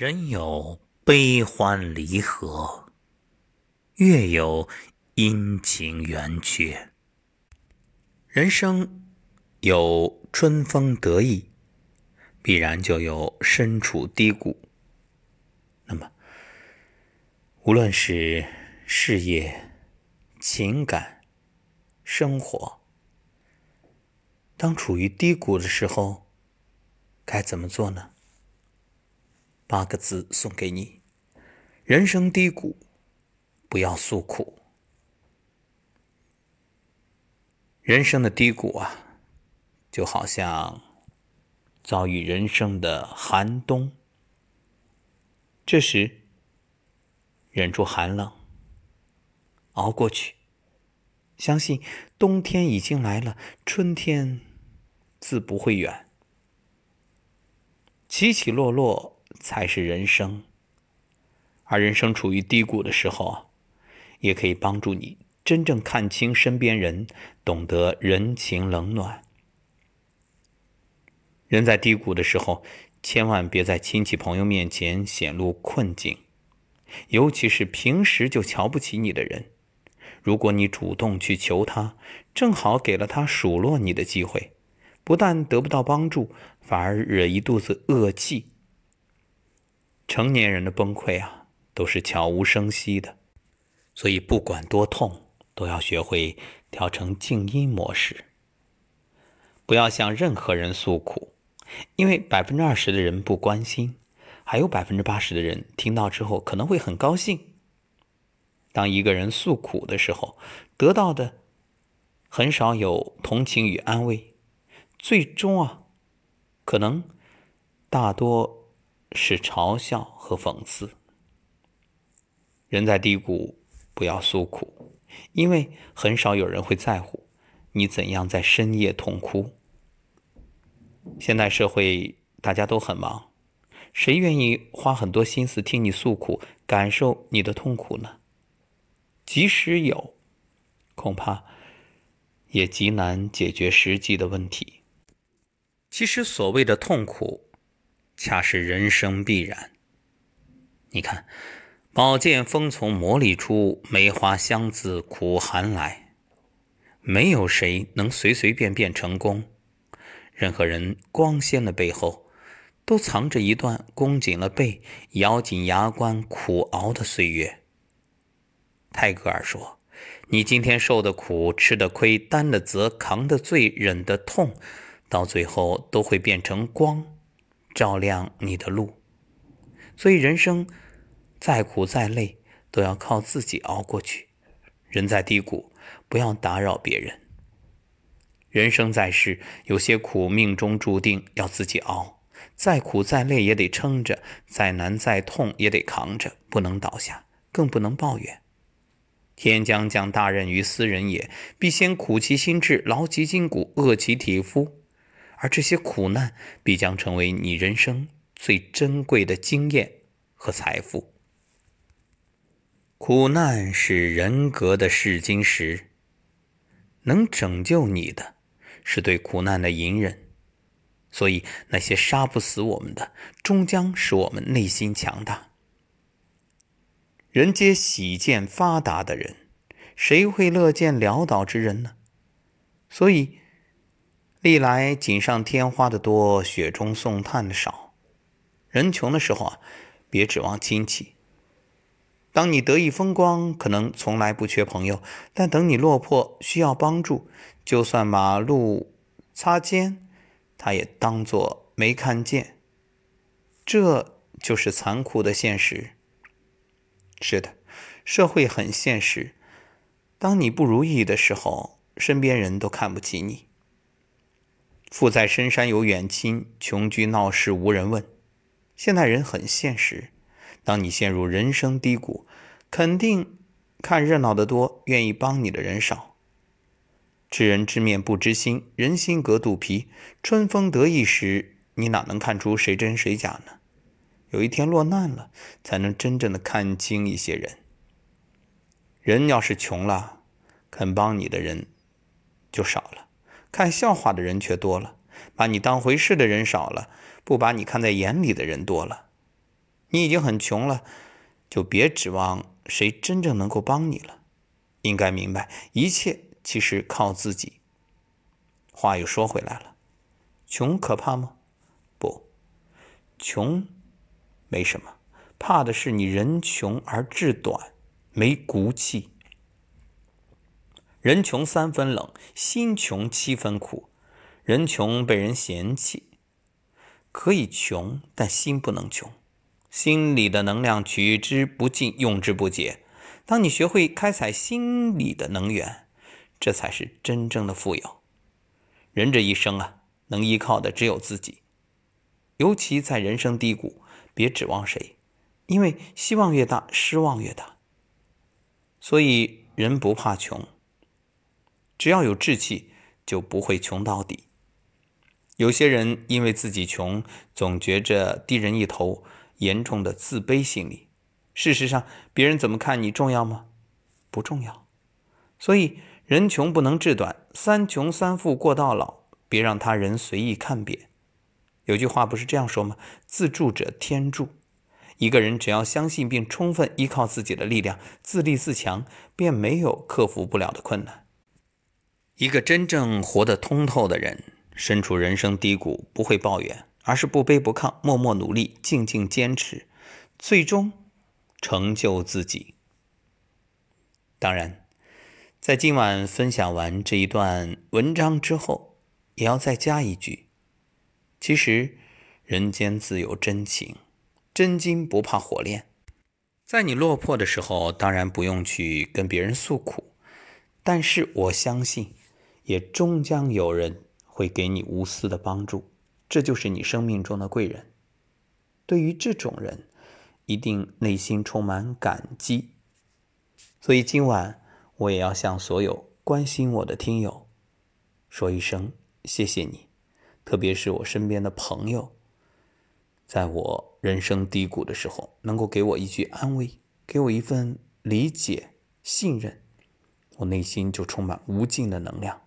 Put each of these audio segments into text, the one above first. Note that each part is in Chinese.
人有悲欢离合，月有阴晴圆缺。人生有春风得意，必然就有身处低谷。那么，无论是事业、情感、生活，当处于低谷的时候，该怎么做呢？八个字送给你：人生低谷，不要诉苦。人生的低谷啊，就好像遭遇人生的寒冬。这时，忍住寒冷，熬过去，相信冬天已经来了，春天自不会远。起起落落。才是人生，而人生处于低谷的时候，也可以帮助你真正看清身边人，懂得人情冷暖。人在低谷的时候，千万别在亲戚朋友面前显露困境，尤其是平时就瞧不起你的人，如果你主动去求他，正好给了他数落你的机会，不但得不到帮助，反而惹一肚子恶气。成年人的崩溃啊，都是悄无声息的，所以不管多痛，都要学会调成静音模式，不要向任何人诉苦，因为百分之二十的人不关心，还有百分之八十的人听到之后可能会很高兴。当一个人诉苦的时候，得到的很少有同情与安慰，最终啊，可能大多。是嘲笑和讽刺。人在低谷，不要诉苦，因为很少有人会在乎你怎样在深夜痛哭。现代社会大家都很忙，谁愿意花很多心思听你诉苦，感受你的痛苦呢？即使有，恐怕也极难解决实际的问题。其实所谓的痛苦。恰是人生必然。你看，宝剑锋从磨砺出，梅花香自苦寒来。没有谁能随随便便成功。任何人光鲜的背后，都藏着一段弓紧了背、咬紧牙关苦熬的岁月。泰戈尔说：“你今天受的苦、吃的亏、担的责、扛的罪、忍的痛，到最后都会变成光。”照亮你的路，所以人生再苦再累，都要靠自己熬过去。人在低谷，不要打扰别人。人生在世，有些苦命中注定要自己熬，再苦再累也得撑着，再难再痛也得扛着，不能倒下，更不能抱怨。天将降大任于斯人也，必先苦其心志，劳其筋骨，饿其体肤。而这些苦难必将成为你人生最珍贵的经验和财富。苦难是人格的试金石，能拯救你的，是对苦难的隐忍。所以，那些杀不死我们的，终将使我们内心强大。人皆喜见发达的人，谁会乐见潦倒之人呢？所以。历来锦上添花的多，雪中送炭的少。人穷的时候啊，别指望亲戚。当你得意风光，可能从来不缺朋友；但等你落魄需要帮助，就算马路擦肩，他也当作没看见。这就是残酷的现实。是的，社会很现实。当你不如意的时候，身边人都看不起你。富在深山有远亲，穷居闹市无人问。现代人很现实，当你陷入人生低谷，肯定看热闹的多，愿意帮你的人少。知人知面不知心，人心隔肚皮。春风得意时，你哪能看出谁真谁假呢？有一天落难了，才能真正的看清一些人。人要是穷了，肯帮你的人就少了。看笑话的人却多了，把你当回事的人少了，不把你看在眼里的人多了。你已经很穷了，就别指望谁真正能够帮你了。应该明白，一切其实靠自己。话又说回来了，穷可怕吗？不，穷没什么，怕的是你人穷而志短，没骨气。人穷三分冷，心穷七分苦。人穷被人嫌弃，可以穷，但心不能穷。心里的能量取之不尽，用之不竭。当你学会开采心里的能源，这才是真正的富有。人这一生啊，能依靠的只有自己。尤其在人生低谷，别指望谁，因为希望越大，失望越大。所以人不怕穷，只要有志气，就不会穷到底。有些人因为自己穷，总觉着低人一头。严重的自卑心理。事实上，别人怎么看你重要吗？不重要。所以，人穷不能志短，三穷三富过到老，别让他人随意看扁。有句话不是这样说吗？自助者天助。一个人只要相信并充分依靠自己的力量，自立自强，便没有克服不了的困难。一个真正活得通透的人，身处人生低谷，不会抱怨。而是不卑不亢，默默努力，静静坚持，最终成就自己。当然，在今晚分享完这一段文章之后，也要再加一句：其实人间自有真情，真金不怕火炼。在你落魄的时候，当然不用去跟别人诉苦，但是我相信，也终将有人会给你无私的帮助。这就是你生命中的贵人。对于这种人，一定内心充满感激。所以今晚我也要向所有关心我的听友说一声谢谢你，特别是我身边的朋友，在我人生低谷的时候，能够给我一句安慰，给我一份理解、信任，我内心就充满无尽的能量。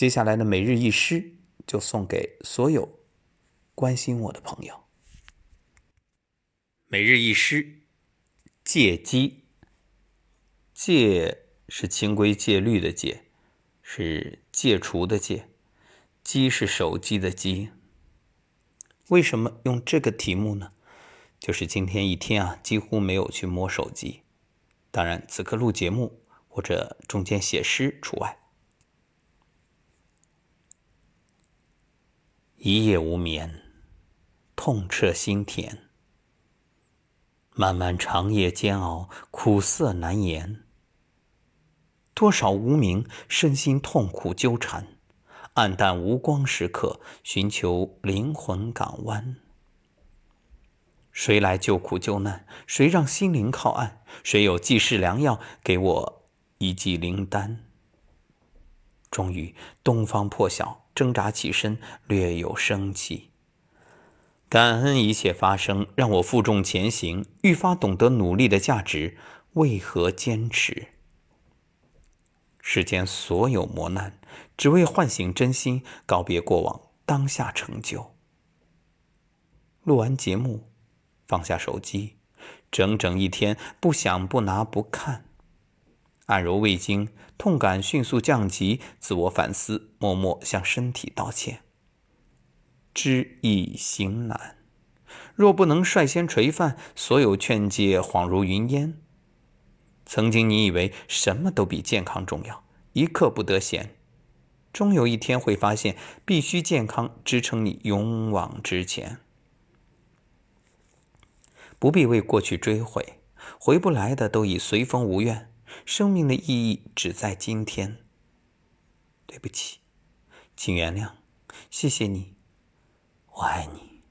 接下来的每日一诗。就送给所有关心我的朋友。每日一诗：戒机。戒是清规戒律的戒，是戒除的戒；机是手机的机。为什么用这个题目呢？就是今天一天啊，几乎没有去摸手机。当然，此刻录节目或者中间写诗除外。一夜无眠，痛彻心田。漫漫长夜煎熬，苦涩难言。多少无名身心痛苦纠缠，暗淡无光时刻，寻求灵魂港湾。谁来救苦救难？谁让心灵靠岸？谁有济世良药？给我一剂灵丹。终于，东方破晓。挣扎起身，略有生气。感恩一切发生，让我负重前行，愈发懂得努力的价值。为何坚持？世间所有磨难，只为唤醒真心，告别过往，当下成就。录完节目，放下手机，整整一天，不想不拿不看。按揉胃经，痛感迅速降级，自我反思，默默向身体道歉。知易行难，若不能率先垂范，所有劝诫恍如云烟。曾经你以为什么都比健康重要，一刻不得闲，终有一天会发现，必须健康支撑你勇往直前。不必为过去追悔，回不来的都已随风无怨。生命的意义只在今天。对不起，请原谅，谢谢你，我爱你。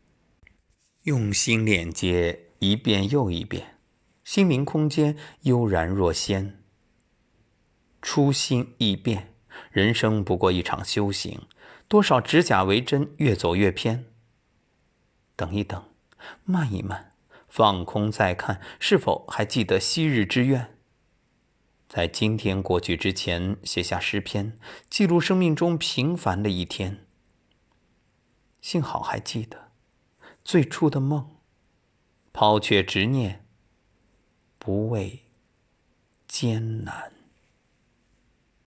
用心链接一遍又一遍，心灵空间悠然若仙。初心易变，人生不过一场修行，多少指甲为针，越走越偏。等一等，慢一慢，放空再看，是否还记得昔日之愿？在今天过去之前，写下诗篇，记录生命中平凡的一天。幸好还记得最初的梦，抛却执念，不畏艰难。